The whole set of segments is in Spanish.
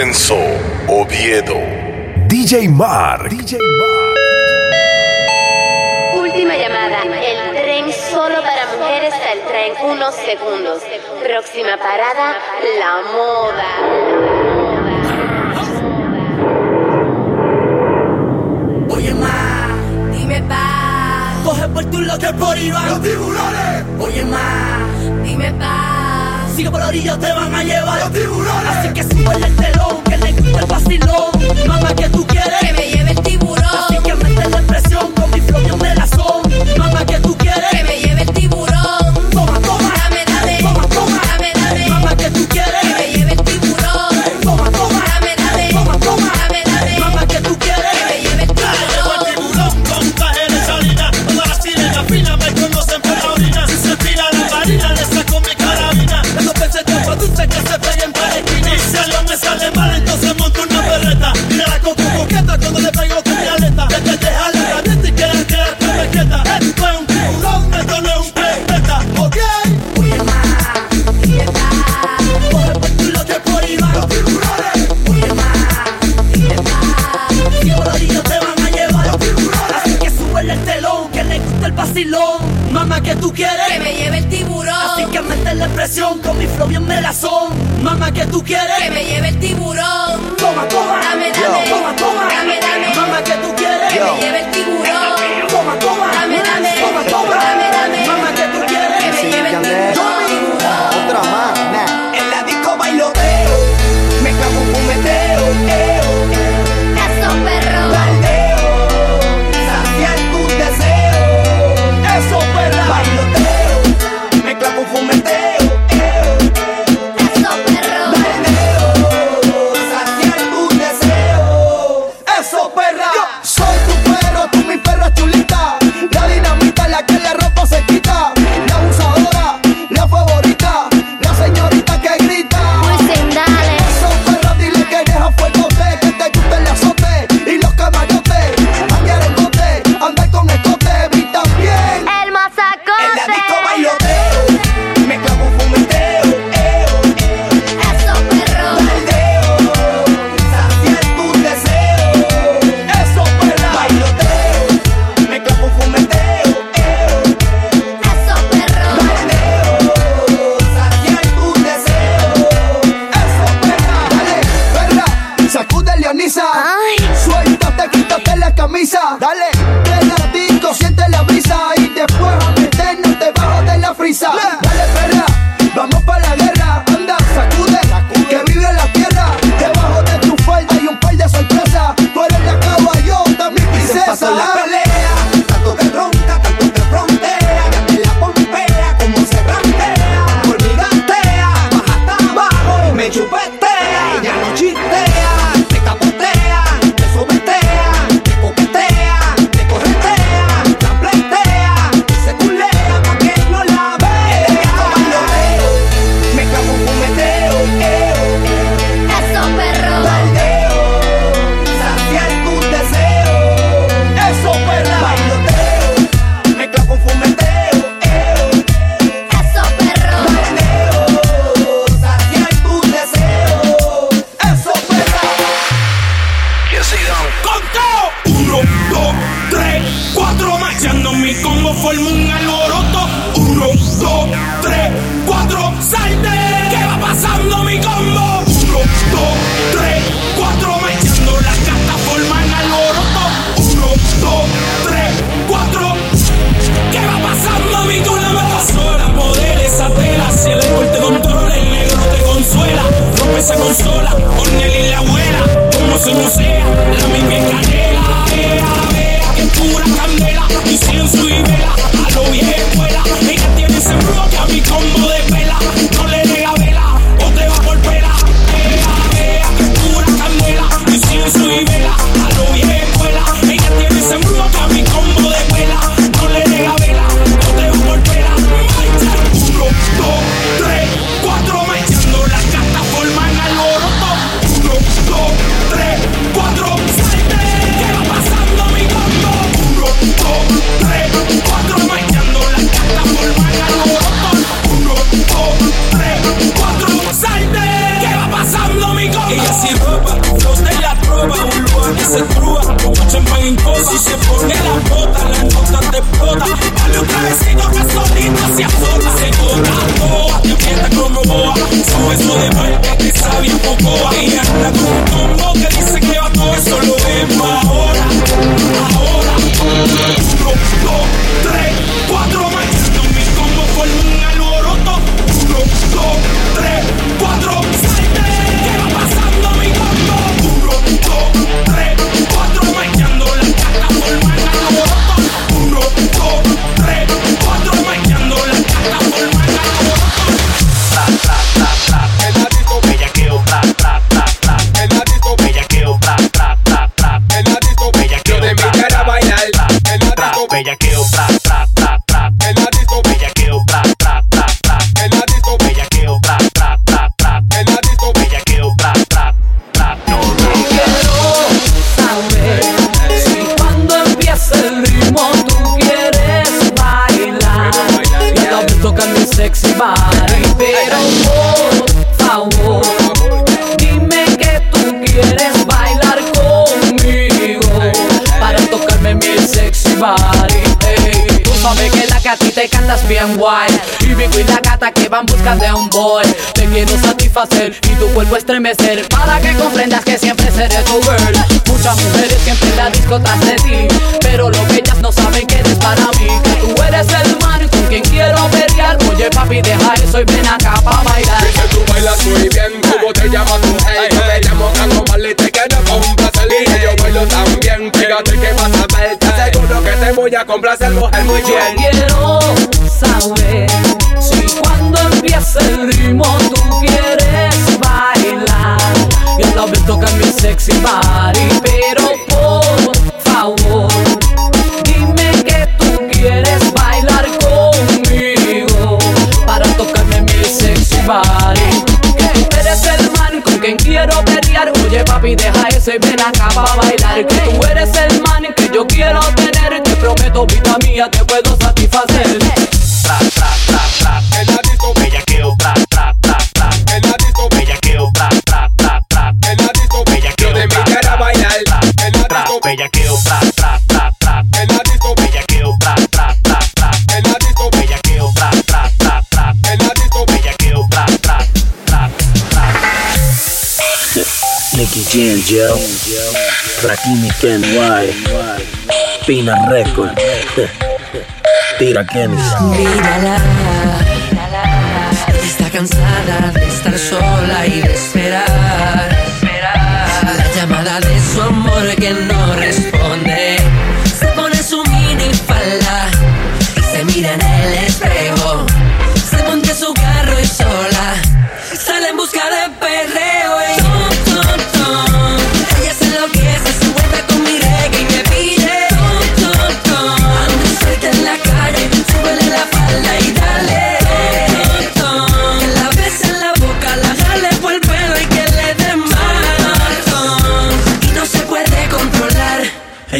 Renzo Oviedo. DJ Mar. DJ Mar. Última llamada. El tren solo para mujeres saldrá en unos segundos. Próxima parada, la moda. Oye, ma, dime pa. Coge por tu lote por Iván. Los tiburones. Oye, ma, dime pa Consigue por orillas te van a llevar los tiburones. Así que súbele el telón, que le quita el vacilón. Mamá, que tú quieres que me lleve el tiburón. con tu coqueta cuando le pego tu caleta. Que te deja la caliente y que quedarte quieta. Esto es un tiburón, esto no es un profeta, ¿ok? Que sube el que le el. Que tú quieres? Que me lleve el tiburón. Así que meterle presión con mi flow bien melazón. Mamá, que tú quieres? Que me lleve el tiburón. Toma, toma. Dame, dame. Toma, toma. Dame, dame. Mamá, que tú quieres? Que me lleve el tiburón. Toma, toma. Dame, dame. Toma, toma. Dame, dame. so que estremecer Para que comprendas que siempre seré tu girl. Muchas mujeres siempre en la disco tras de ti Pero lo que ellas no saben que eres para mí. Que tú eres el man con quien quiero pelear. Oye papi deja eso y ven acá pa' bailar. Dice tú bailas muy bien, ¿cómo te llamas tu hey? Yo me llamo Carlos Marley, te quiero complacer Y yo bailo también, fíjate que vas a ver Te aseguro que te voy a complacer, mujer, muy bien. quiero saber si cuando empieza el ritmo tú quieres sexy body, pero por favor dime que tú quieres bailar conmigo para tocarme mi sexy body. Que tú eres el man con quien quiero pelear. Oye papi deja eso y ven acá para bailar. Que tú eres el man que yo quiero tener. Te prometo vida mía te puedo satisfacer. Nicky Jam, yo. Rakimi Ken Y. Pina Record. Tira Kenny. Mírala, está cansada de estar sola y de esperar. La llamada de su amor que no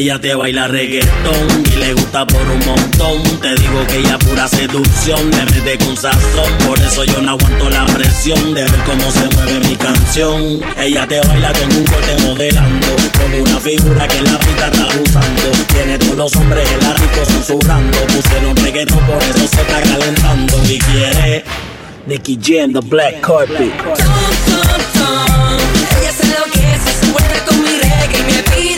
Ella te baila reggaetón y le gusta por un montón. Te digo que ella pura seducción, le mete con sazón. Por eso yo no aguanto la presión de ver cómo se mueve mi canción. Ella te baila con un corte modelando, con una figura que la pista está usando. Tiene todos los hombres en la rico susurrando. Pusieron reggaetón, por eso se está calentando. Y quiere Nicky Jam, the black carpet. Ella se enloquece, se vuelve con mi reggae y me pide.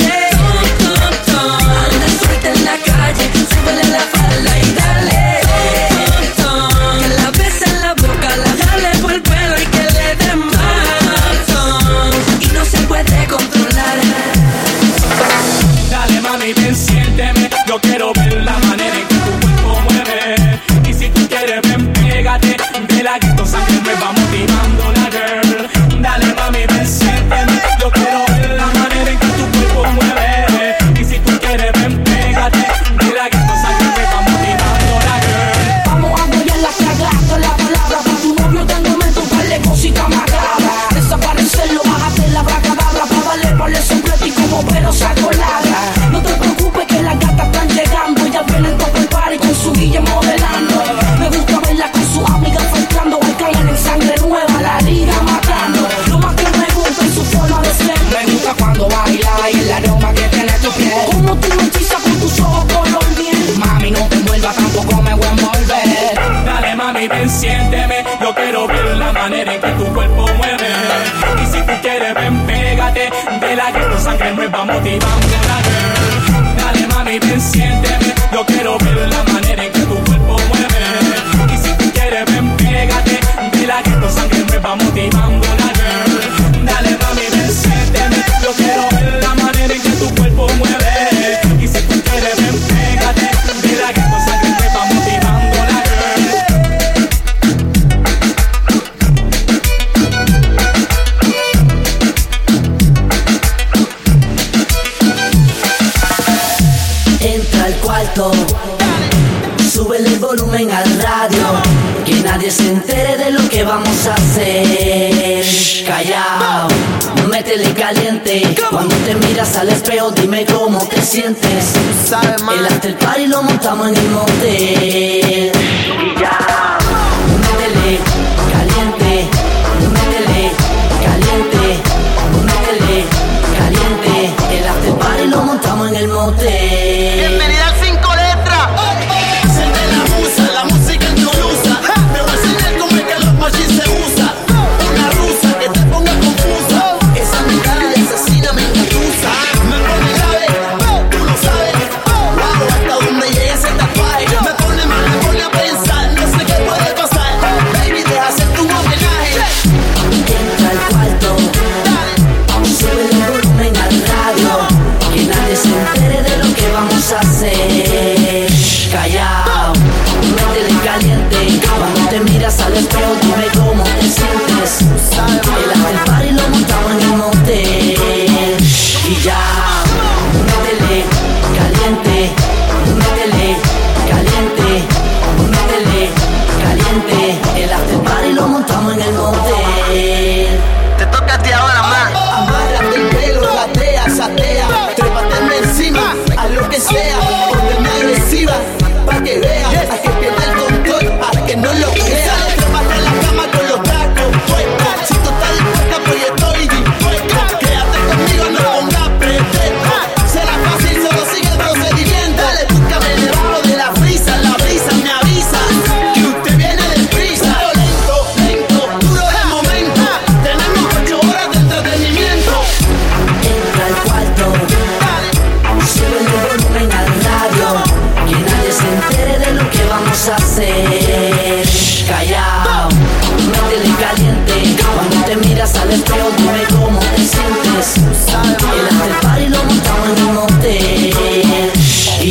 te miras al espejo, dime cómo te sientes. Sabes. El after party lo montamos en el motel.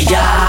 yeah.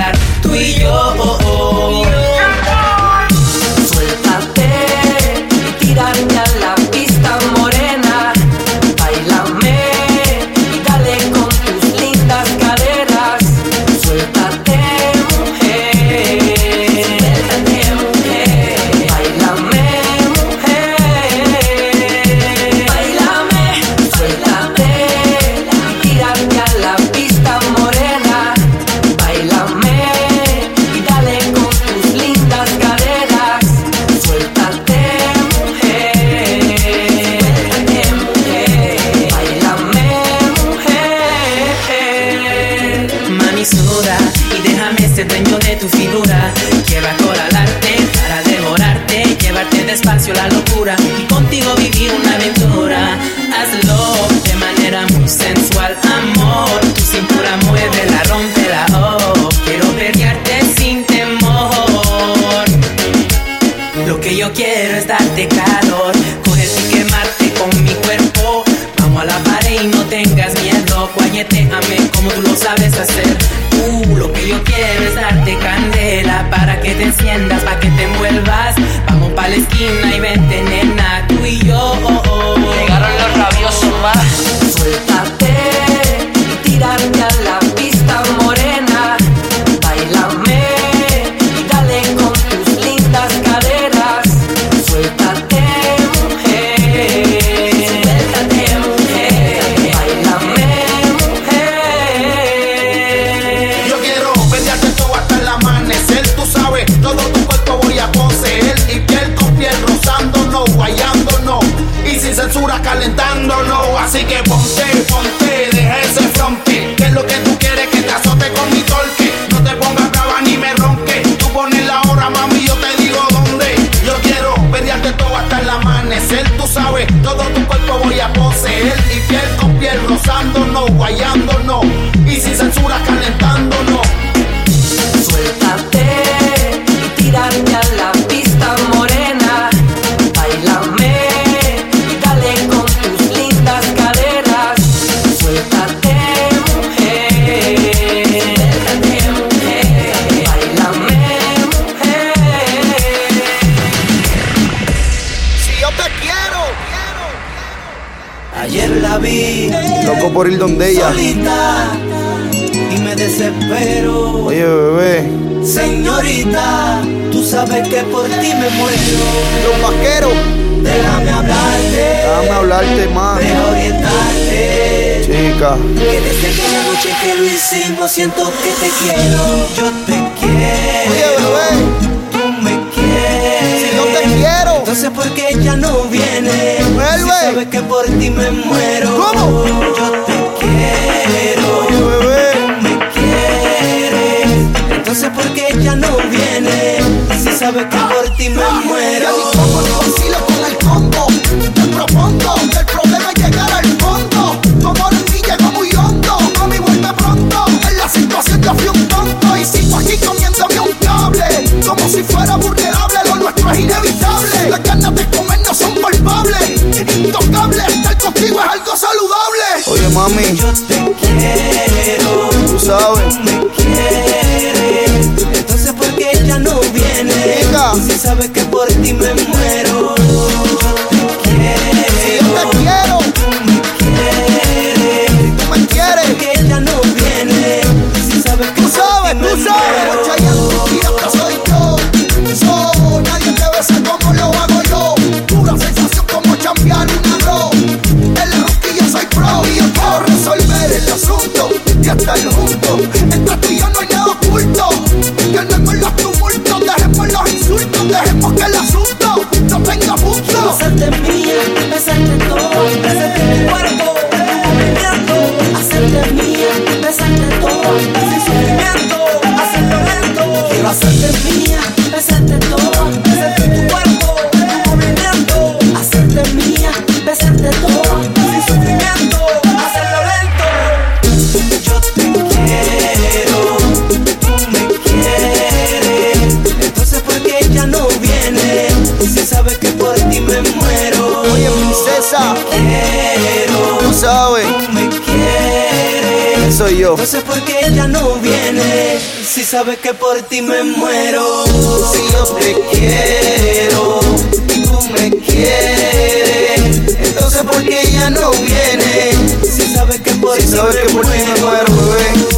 A vacilar tú y yo. Latina. Ayer la vi Loco por ir donde ella. solita y me desespero. Oye, bebé. Señorita, tú sabes que por ti me muero. Los vaqueros. Déjame hablarte, Déjame hablarte más. deja orientarte. Chica. Que desde aquella noche que lo hicimos siento que te quiero. Yo te quiero. Oye, bebé. Tú me quieres. Si no te quiero. Entonces ¿por qué ella no viene? Sabes que por ti me muero. ¿Cómo? Yo te quiero. Oye, bebé. me quieres. Entonces ¿por qué ella no viene? Si sabes que por ti me Ya muero. ni como ni vacilo con el combo. Te propongo el problema es llegar al fondo. Tu amor en mí llegó muy hondo. Mami, vuelve pronto. En la situación yo fui un tonto. Y sigo aquí comiéndome un cable. Como si fuera vulnerable. Contigo es algo saludable. Oye, mami. Yo te quiero. Tú sabes. me quieres. Entonces ¿por qué ella no viene? Chica. Si sabes que por ti me Soy yo. Entonces ¿por qué ella no viene? Si sabes que por ti me muero. Si yo te quiero. y tú me quieres. Entonces ¿por qué ella no viene? Si sabes que por Si ti sabes me que por ti me muero, bebé.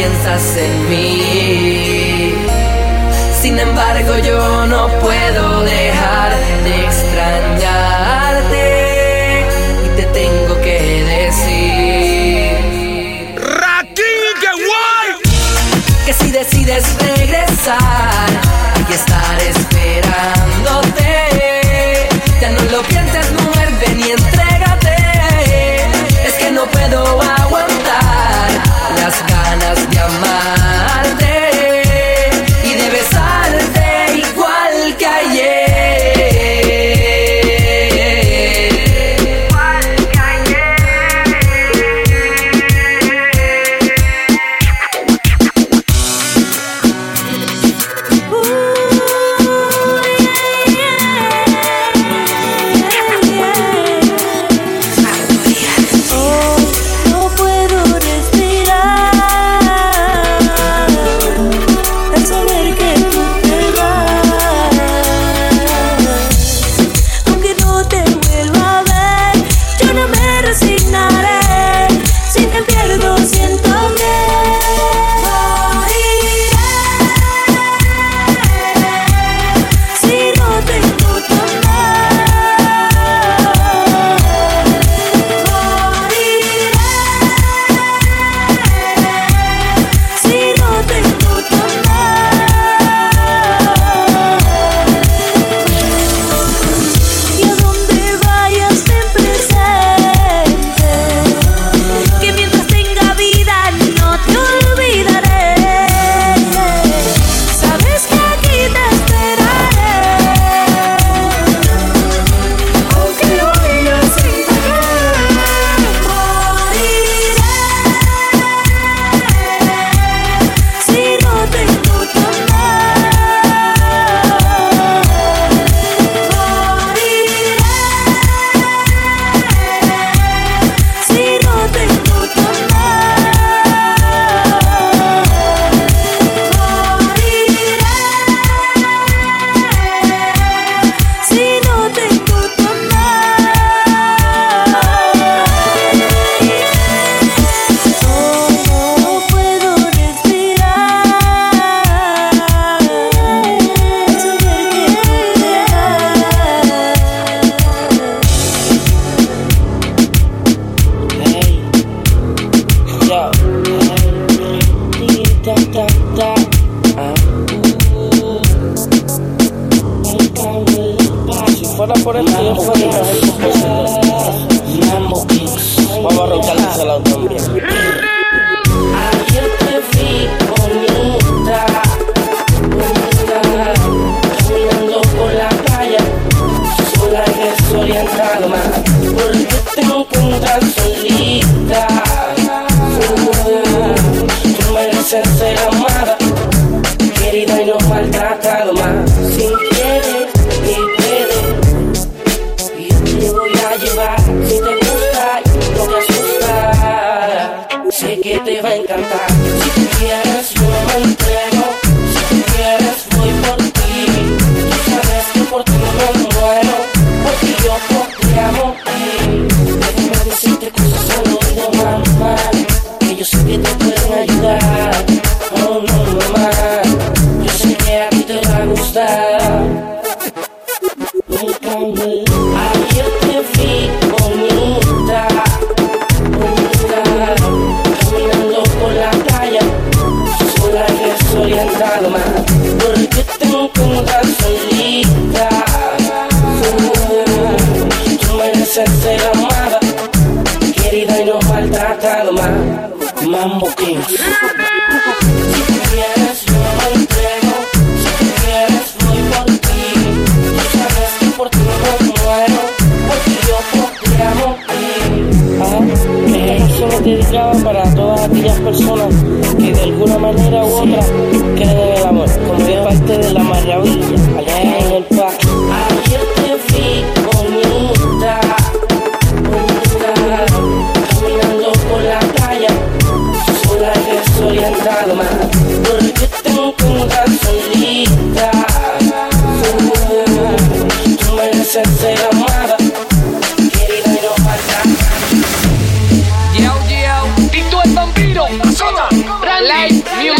Piensas en mí. Sin embargo, yo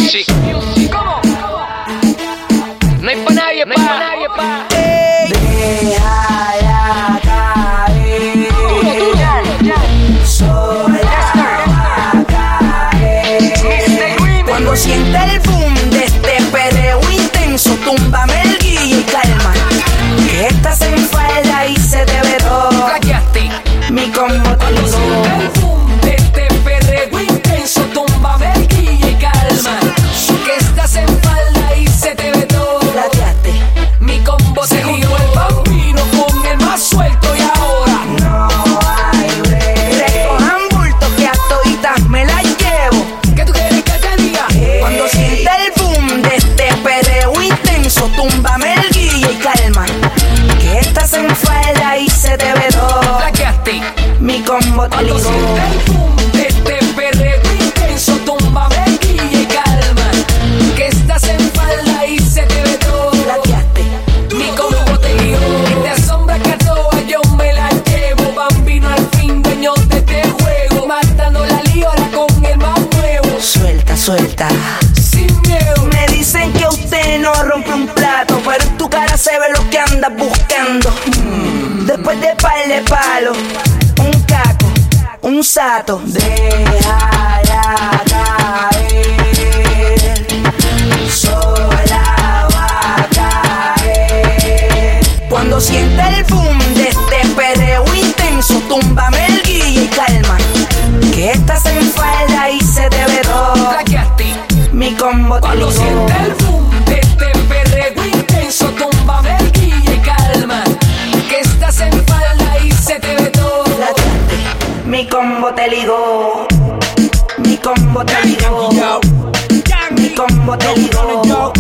Sí. En tu cara se ve lo que andas buscando. Después de par de palo, un caco, un sato. Déjala caer, sola va a caer. Cuando sienta el boom de este perreo intenso, túmbame el guía y calma. Que estás en falda y se te ve todo. Mi combo Cuando sienta el boom combo te ligó. Mi combo te ligó. Mi combo te ligó.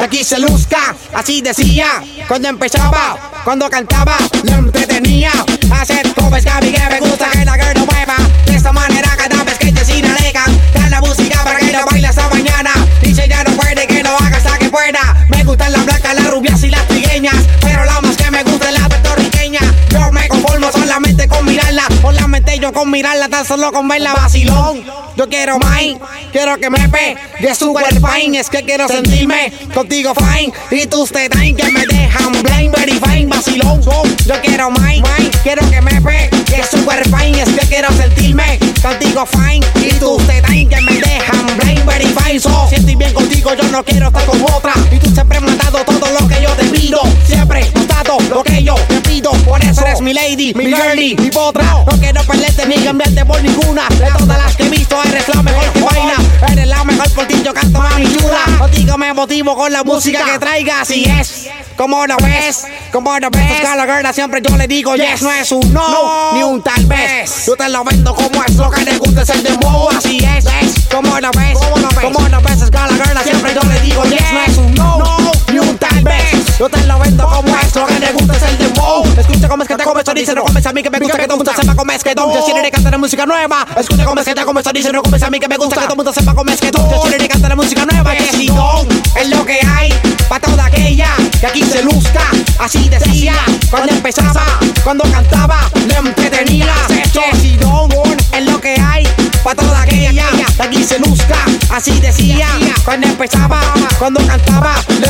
Aquí se luzca. Así decía, cuando empezaba, cuando cantaba, le entretenía. Hacer covers que a que me gusta que la girl no mueva. De esta manera cada vez que te sin alegan. Da la música para que lo baile esta mañana. Dice ya no puede que lo haga hasta que pueda. Me gustan las blancas, las rubias y las trigueñas. Pero la más que me gusta es la puertorriqueña. Yo me conformo solamente con mirarla. Solamente yo con mirarla, tan solo con verla vacilón. Yo quiero mine, quiero que me pe de super fine. Es que quiero sentirme contigo fine. Y tú usted time que me dejan blind, very fine, vacilón. Yo quiero mine, quiero que me pe de super fine. Es que quiero sentirme contigo fine. Y tú usted time que me dejan blind, very fine. So, si estoy bien contigo, yo no quiero estar con otra. Y tú siempre me has dado todo lo que yo te pido. Siempre has dado lo que yo te pido. Por eso eres mi lady, mi girlie, mi potra. No quiero perderte ni cambiarte por ninguna. De todas las que he visto, eres la mejor que vaina. Eres la mejor por ti, yo canto mami chula. Contigo me motivo con la música que traigas. Y es como lo ves, como lo ves. A la girl siempre yo le digo yes. No es un no, ni un tal vez. Yo te lo vendo como es lo que te gusta es el dembow. Así es, como lo ves, como lo ves. A la girl siempre yo le digo yes. No es un no, ni un tal vez. Yo te lo vendo como es lo que te gusta es el dembow. Escucha cómo es que te comes, dice no comes a mí que me gusta que todo mundo sepa cómo es que tú. Yo quiero cantar música nueva. Escucha cómo es que te comes, dice no comes a mí que me gusta que todo mundo sepa cómo es que tú. Yo quiero cantar música nueva. Que si don es lo que hay pa' toda aquella que aquí se luzca. Así decía cuando empezaba, cuando cantaba, le entretenía. Que si don es lo que hay pa' toda aquella que aquí se luzca. Así decía cuando empezaba, cuando cantaba, le